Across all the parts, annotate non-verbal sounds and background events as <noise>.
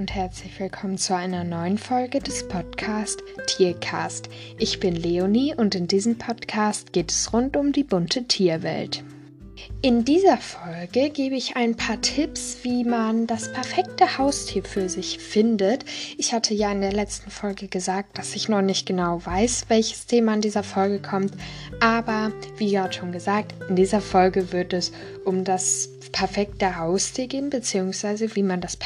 und herzlich willkommen zu einer neuen Folge des Podcasts Tiercast. Ich bin Leonie und in diesem Podcast geht es rund um die bunte Tierwelt. In dieser Folge gebe ich ein paar Tipps, wie man das perfekte Haustier für sich findet. Ich hatte ja in der letzten Folge gesagt, dass ich noch nicht genau weiß, welches Thema in dieser Folge kommt. Aber wie gerade schon gesagt, in dieser Folge wird es um das perfekte Haustier gehen, beziehungsweise wie man das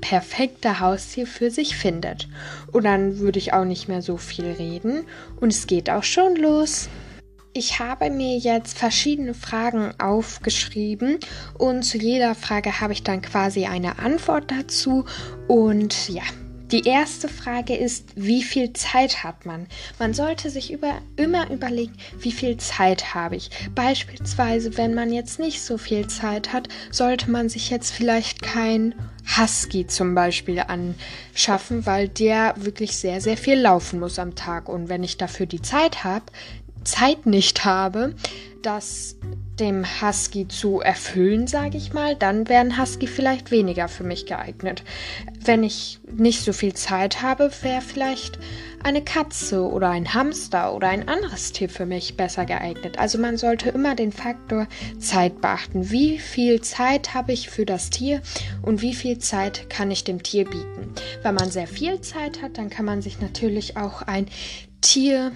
perfekte Haustier für sich findet. Und dann würde ich auch nicht mehr so viel reden. Und es geht auch schon los. Ich habe mir jetzt verschiedene Fragen aufgeschrieben und zu jeder Frage habe ich dann quasi eine Antwort dazu. Und ja, die erste Frage ist, wie viel Zeit hat man? Man sollte sich über, immer überlegen, wie viel Zeit habe ich. Beispielsweise, wenn man jetzt nicht so viel Zeit hat, sollte man sich jetzt vielleicht kein Husky zum Beispiel anschaffen, weil der wirklich sehr, sehr viel laufen muss am Tag. Und wenn ich dafür die Zeit habe, Zeit nicht habe, das dem Husky zu erfüllen, sage ich mal, dann wäre ein Husky vielleicht weniger für mich geeignet. Wenn ich nicht so viel Zeit habe, wäre vielleicht eine Katze oder ein Hamster oder ein anderes Tier für mich besser geeignet. Also man sollte immer den Faktor Zeit beachten. Wie viel Zeit habe ich für das Tier und wie viel Zeit kann ich dem Tier bieten? Wenn man sehr viel Zeit hat, dann kann man sich natürlich auch ein Tier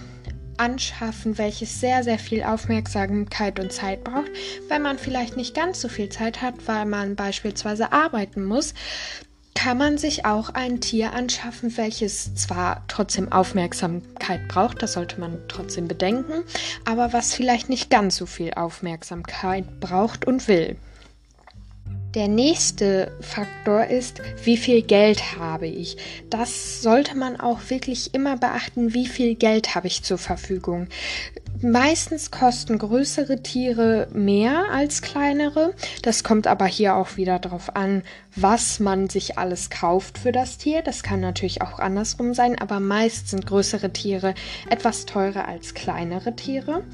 anschaffen, welches sehr, sehr viel Aufmerksamkeit und Zeit braucht. Wenn man vielleicht nicht ganz so viel Zeit hat, weil man beispielsweise arbeiten muss, kann man sich auch ein Tier anschaffen, welches zwar trotzdem Aufmerksamkeit braucht, das sollte man trotzdem bedenken, aber was vielleicht nicht ganz so viel Aufmerksamkeit braucht und will. Der nächste Faktor ist, wie viel Geld habe ich. Das sollte man auch wirklich immer beachten, wie viel Geld habe ich zur Verfügung. Meistens kosten größere Tiere mehr als kleinere. Das kommt aber hier auch wieder darauf an, was man sich alles kauft für das Tier. Das kann natürlich auch andersrum sein, aber meist sind größere Tiere etwas teurer als kleinere Tiere.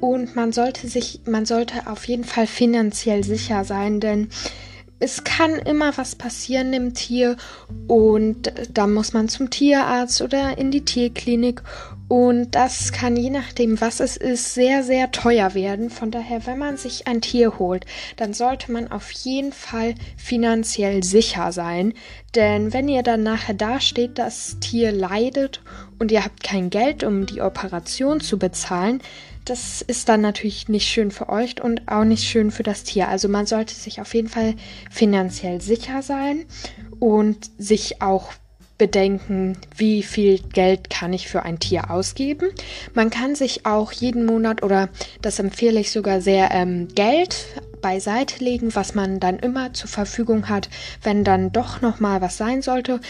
Und man sollte sich, man sollte auf jeden Fall finanziell sicher sein, denn es kann immer was passieren dem Tier und da muss man zum Tierarzt oder in die Tierklinik und das kann je nachdem, was es ist, sehr, sehr teuer werden. Von daher, wenn man sich ein Tier holt, dann sollte man auf jeden Fall finanziell sicher sein. Denn wenn ihr dann nachher dasteht, das Tier leidet und ihr habt kein Geld, um die Operation zu bezahlen, das ist dann natürlich nicht schön für euch und auch nicht schön für das Tier. Also man sollte sich auf jeden Fall finanziell sicher sein und sich auch bedenken, wie viel Geld kann ich für ein Tier ausgeben. Man kann sich auch jeden Monat oder das empfehle ich sogar sehr ähm, Geld beiseite legen, was man dann immer zur Verfügung hat, wenn dann doch noch mal was sein sollte.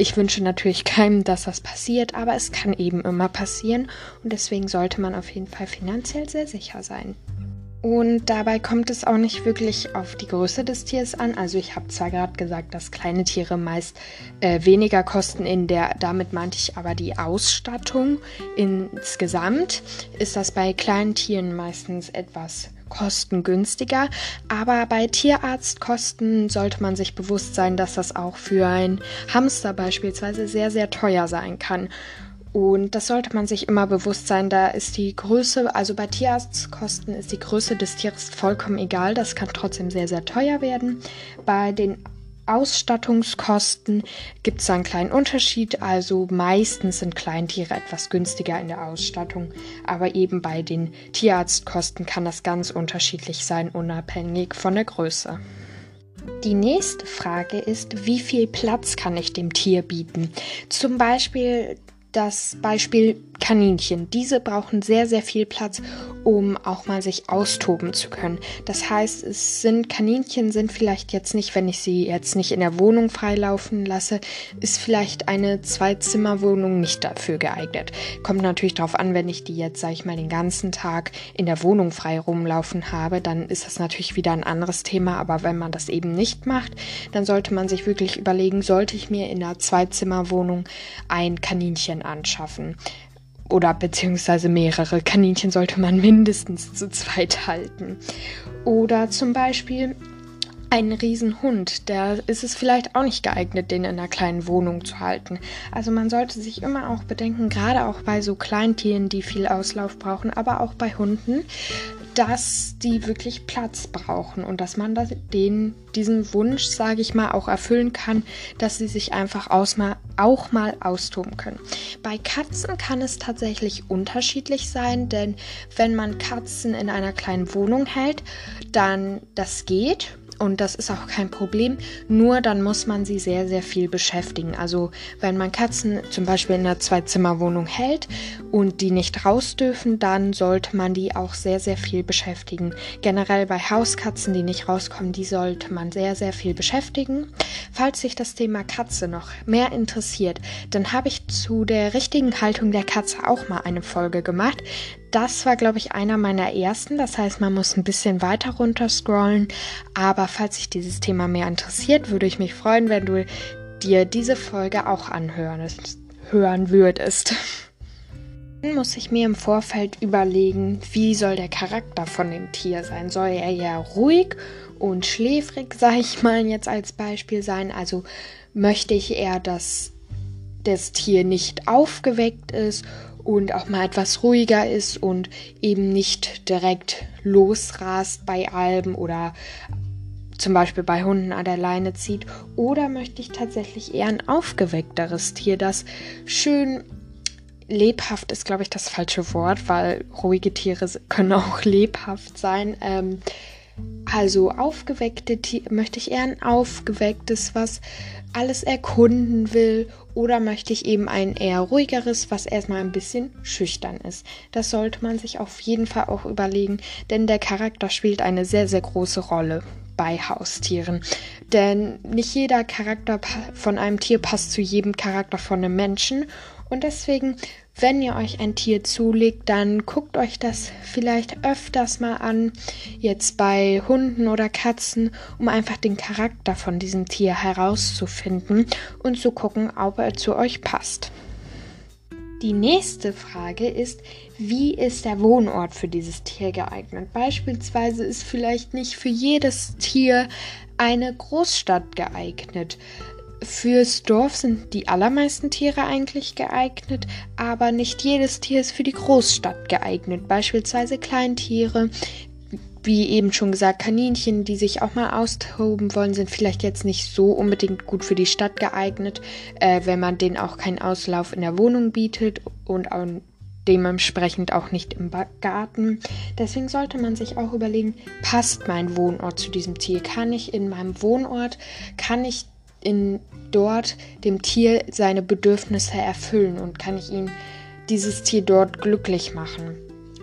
Ich wünsche natürlich keinem, dass das passiert, aber es kann eben immer passieren und deswegen sollte man auf jeden Fall finanziell sehr sicher sein. Und dabei kommt es auch nicht wirklich auf die Größe des Tiers an. Also ich habe zwar gerade gesagt, dass kleine Tiere meist äh, weniger kosten in der, damit meinte ich aber die Ausstattung. Insgesamt ist das bei kleinen Tieren meistens etwas kostengünstiger. Aber bei Tierarztkosten sollte man sich bewusst sein, dass das auch für ein Hamster beispielsweise sehr, sehr teuer sein kann. Und das sollte man sich immer bewusst sein. Da ist die Größe, also bei Tierarztkosten ist die Größe des Tieres vollkommen egal. Das kann trotzdem sehr, sehr teuer werden. Bei den Ausstattungskosten gibt es einen kleinen Unterschied. Also meistens sind Kleintiere etwas günstiger in der Ausstattung, aber eben bei den Tierarztkosten kann das ganz unterschiedlich sein, unabhängig von der Größe. Die nächste Frage ist, wie viel Platz kann ich dem Tier bieten? Zum Beispiel das Beispiel Kaninchen. Diese brauchen sehr, sehr viel Platz, um auch mal sich austoben zu können. Das heißt, es sind Kaninchen sind vielleicht jetzt nicht, wenn ich sie jetzt nicht in der Wohnung freilaufen lasse, ist vielleicht eine Zwei-Zimmer-Wohnung nicht dafür geeignet. Kommt natürlich darauf an, wenn ich die jetzt, sag ich mal, den ganzen Tag in der Wohnung frei rumlaufen habe, dann ist das natürlich wieder ein anderes Thema. Aber wenn man das eben nicht macht, dann sollte man sich wirklich überlegen, sollte ich mir in einer Zwei-Zimmer-Wohnung ein Kaninchen anschaffen? oder beziehungsweise mehrere Kaninchen sollte man mindestens zu zweit halten. Oder zum Beispiel ein Riesenhund, da ist es vielleicht auch nicht geeignet, den in einer kleinen Wohnung zu halten. Also man sollte sich immer auch bedenken, gerade auch bei so Kleintieren, die viel Auslauf brauchen, aber auch bei Hunden, dass die wirklich Platz brauchen und dass man den, diesen Wunsch, sage ich mal, auch erfüllen kann, dass sie sich einfach ausmal, auch mal austoben können. Bei Katzen kann es tatsächlich unterschiedlich sein, denn wenn man Katzen in einer kleinen Wohnung hält, dann das geht und das ist auch kein Problem. Nur dann muss man sie sehr, sehr viel beschäftigen. Also wenn man Katzen zum Beispiel in einer Zwei-Zimmer-Wohnung hält und die nicht raus dürfen, dann sollte man die auch sehr, sehr viel beschäftigen. Generell bei Hauskatzen, die nicht rauskommen, die sollte man sehr, sehr viel beschäftigen. Falls sich das Thema Katze noch mehr interessiert, dann habe ich zu der richtigen Haltung der Katze auch mal eine Folge gemacht. Das war, glaube ich, einer meiner ersten. Das heißt, man muss ein bisschen weiter runter scrollen. Aber falls sich dieses Thema mehr interessiert, würde ich mich freuen, wenn du dir diese Folge auch anhören hören würdest. Dann muss ich mir im Vorfeld überlegen, wie soll der Charakter von dem Tier sein? Soll er eher ruhig und schläfrig, sage ich mal jetzt als Beispiel sein? Also möchte ich eher, dass das Tier nicht aufgeweckt ist und auch mal etwas ruhiger ist und eben nicht direkt losrast bei Alben oder zum Beispiel bei Hunden an der Leine zieht. Oder möchte ich tatsächlich eher ein aufgeweckteres Tier, das schön lebhaft ist, glaube ich, das falsche Wort, weil ruhige Tiere können auch <laughs> lebhaft sein. Ähm, also aufgeweckte Tiere, möchte ich eher ein aufgewecktes, was alles erkunden will oder möchte ich eben ein eher ruhigeres, was erstmal ein bisschen schüchtern ist. Das sollte man sich auf jeden Fall auch überlegen, denn der Charakter spielt eine sehr, sehr große Rolle bei Haustieren. Denn nicht jeder Charakter von einem Tier passt zu jedem Charakter von einem Menschen und deswegen wenn ihr euch ein Tier zulegt, dann guckt euch das vielleicht öfters mal an, jetzt bei Hunden oder Katzen, um einfach den Charakter von diesem Tier herauszufinden und zu gucken, ob er zu euch passt. Die nächste Frage ist, wie ist der Wohnort für dieses Tier geeignet? Beispielsweise ist vielleicht nicht für jedes Tier eine Großstadt geeignet. Fürs Dorf sind die allermeisten Tiere eigentlich geeignet, aber nicht jedes Tier ist für die Großstadt geeignet. Beispielsweise Kleintiere, wie eben schon gesagt, Kaninchen, die sich auch mal austoben wollen, sind vielleicht jetzt nicht so unbedingt gut für die Stadt geeignet, äh, wenn man denen auch keinen Auslauf in der Wohnung bietet und auch dementsprechend auch nicht im Garten. Deswegen sollte man sich auch überlegen, passt mein Wohnort zu diesem Tier? Kann ich in meinem Wohnort, kann ich in dort dem Tier seine Bedürfnisse erfüllen und kann ich ihn dieses Tier dort glücklich machen.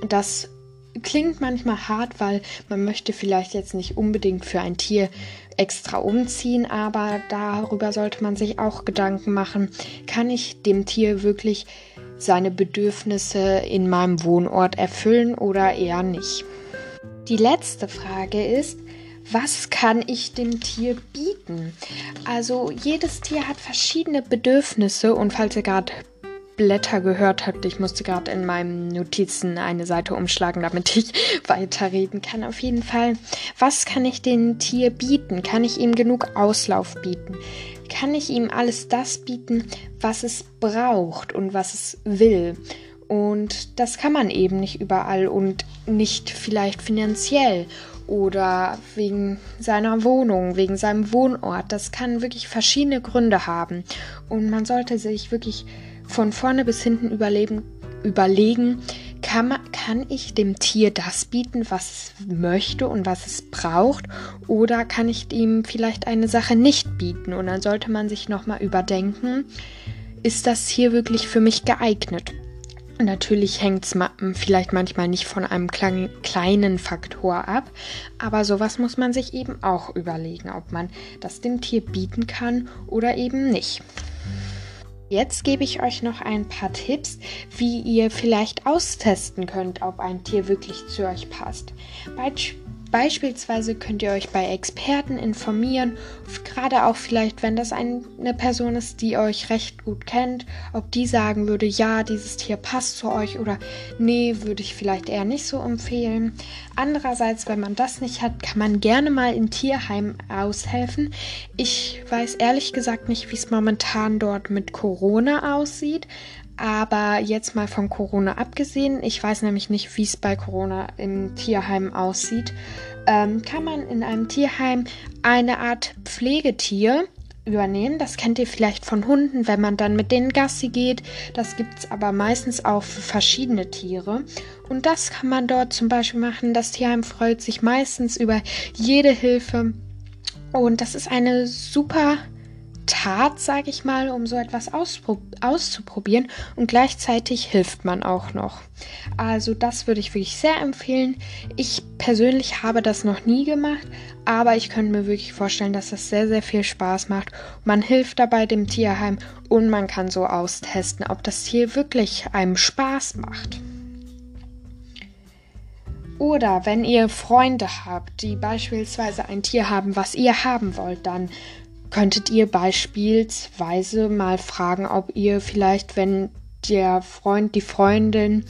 Das klingt manchmal hart, weil man möchte vielleicht jetzt nicht unbedingt für ein Tier extra umziehen, aber darüber sollte man sich auch Gedanken machen, kann ich dem Tier wirklich seine Bedürfnisse in meinem Wohnort erfüllen oder eher nicht. Die letzte Frage ist, was kann ich dem Tier bieten? Also jedes Tier hat verschiedene Bedürfnisse und falls ihr gerade Blätter gehört habt, ich musste gerade in meinen Notizen eine Seite umschlagen, damit ich <laughs> weiterreden kann. Auf jeden Fall, was kann ich dem Tier bieten? Kann ich ihm genug Auslauf bieten? Kann ich ihm alles das bieten, was es braucht und was es will? Und das kann man eben nicht überall und nicht vielleicht finanziell oder wegen seiner Wohnung, wegen seinem Wohnort. Das kann wirklich verschiedene Gründe haben. Und man sollte sich wirklich von vorne bis hinten überlegen, kann, kann ich dem Tier das bieten, was es möchte und was es braucht? Oder kann ich ihm vielleicht eine Sache nicht bieten? Und dann sollte man sich nochmal überdenken, ist das Tier wirklich für mich geeignet? Natürlich hängt es vielleicht manchmal nicht von einem kleinen Faktor ab, aber sowas muss man sich eben auch überlegen, ob man das dem Tier bieten kann oder eben nicht. Jetzt gebe ich euch noch ein paar Tipps, wie ihr vielleicht austesten könnt, ob ein Tier wirklich zu euch passt. Beispielsweise könnt ihr euch bei Experten informieren, gerade auch vielleicht, wenn das eine Person ist, die euch recht gut kennt, ob die sagen würde, ja, dieses Tier passt zu euch oder nee, würde ich vielleicht eher nicht so empfehlen. Andererseits, wenn man das nicht hat, kann man gerne mal in Tierheim aushelfen. Ich weiß ehrlich gesagt nicht, wie es momentan dort mit Corona aussieht, aber jetzt mal von Corona abgesehen, ich weiß nämlich nicht, wie es bei Corona im Tierheim aussieht, ähm, kann man in einem Tierheim eine Art Pflegetier übernehmen. Das kennt ihr vielleicht von Hunden, wenn man dann mit denen Gassi geht. Das gibt es aber meistens auch für verschiedene Tiere. Und das kann man dort zum Beispiel machen. Das Tierheim freut sich meistens über jede Hilfe. Und das ist eine super Tat, sage ich mal, um so etwas auszuprobieren und gleichzeitig hilft man auch noch. Also das würde ich wirklich sehr empfehlen. Ich persönlich habe das noch nie gemacht, aber ich könnte mir wirklich vorstellen, dass das sehr, sehr viel Spaß macht. Man hilft dabei dem Tierheim und man kann so austesten, ob das Tier wirklich einem Spaß macht. Oder wenn ihr Freunde habt, die beispielsweise ein Tier haben, was ihr haben wollt, dann könntet ihr beispielsweise mal fragen, ob ihr vielleicht, wenn der Freund, die Freundin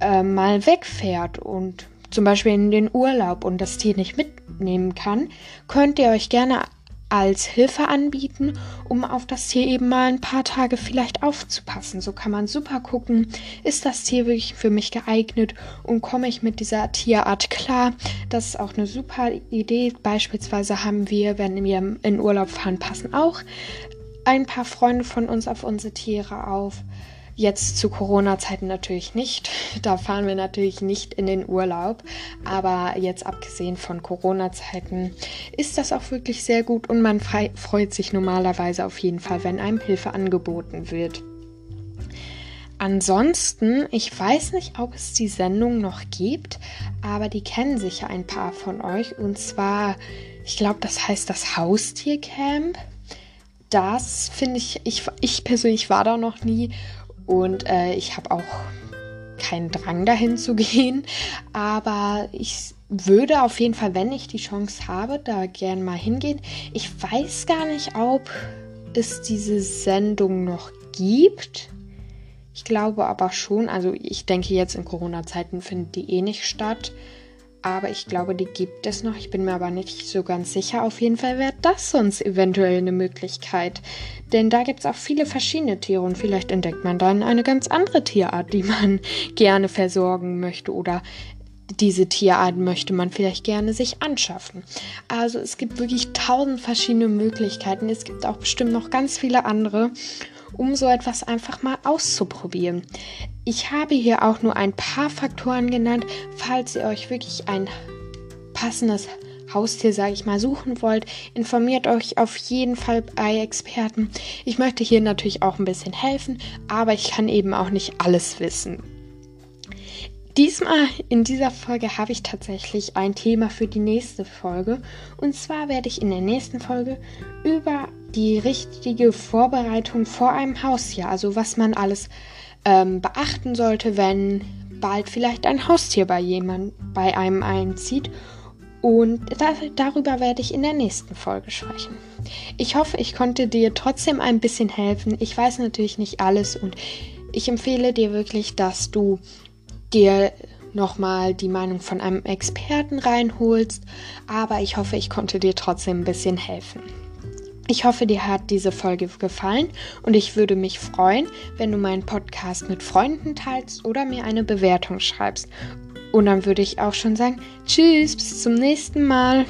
äh, mal wegfährt und zum Beispiel in den Urlaub und das Tier nicht mitnehmen kann, könnt ihr euch gerne als Hilfe anbieten, um auf das Tier eben mal ein paar Tage vielleicht aufzupassen. So kann man super gucken, ist das Tier wirklich für mich geeignet und komme ich mit dieser Tierart klar. Das ist auch eine super Idee. Beispielsweise haben wir, wenn wir in Urlaub fahren, passen auch ein paar Freunde von uns auf unsere Tiere auf. Jetzt zu Corona-Zeiten natürlich nicht. <laughs> Da fahren wir natürlich nicht in den Urlaub. Aber jetzt abgesehen von Corona-Zeiten ist das auch wirklich sehr gut und man freut sich normalerweise auf jeden Fall, wenn einem Hilfe angeboten wird. Ansonsten, ich weiß nicht, ob es die Sendung noch gibt, aber die kennen sicher ein paar von euch. Und zwar, ich glaube, das heißt das Haustiercamp. Das finde ich, ich, ich persönlich war da noch nie und äh, ich habe auch keinen Drang dahin zu <laughs> gehen. Aber ich würde auf jeden Fall, wenn ich die Chance habe, da gern mal hingehen. Ich weiß gar nicht, ob es diese Sendung noch gibt. Ich glaube aber schon. Also ich denke jetzt in Corona-Zeiten findet die eh nicht statt aber ich glaube, die gibt es noch. Ich bin mir aber nicht so ganz sicher. Auf jeden Fall wäre das sonst eventuell eine Möglichkeit. Denn da gibt es auch viele verschiedene Tiere und vielleicht entdeckt man dann eine ganz andere Tierart, die man <laughs> gerne versorgen möchte oder diese Tierart möchte man vielleicht gerne sich anschaffen. Also es gibt wirklich tausend verschiedene Möglichkeiten. Es gibt auch bestimmt noch ganz viele andere um so etwas einfach mal auszuprobieren. Ich habe hier auch nur ein paar Faktoren genannt, falls ihr euch wirklich ein passendes Haustier, sage ich mal, suchen wollt, informiert euch auf jeden Fall bei Experten. Ich möchte hier natürlich auch ein bisschen helfen, aber ich kann eben auch nicht alles wissen. Diesmal in dieser Folge habe ich tatsächlich ein Thema für die nächste Folge. Und zwar werde ich in der nächsten Folge über die richtige Vorbereitung vor einem Haustier, also was man alles ähm, beachten sollte, wenn bald vielleicht ein Haustier bei jemand bei einem einzieht. Und da, darüber werde ich in der nächsten Folge sprechen. Ich hoffe, ich konnte dir trotzdem ein bisschen helfen. Ich weiß natürlich nicht alles und ich empfehle dir wirklich, dass du dir nochmal die Meinung von einem Experten reinholst. Aber ich hoffe, ich konnte dir trotzdem ein bisschen helfen. Ich hoffe, dir hat diese Folge gefallen und ich würde mich freuen, wenn du meinen Podcast mit Freunden teilst oder mir eine Bewertung schreibst. Und dann würde ich auch schon sagen, tschüss, bis zum nächsten Mal.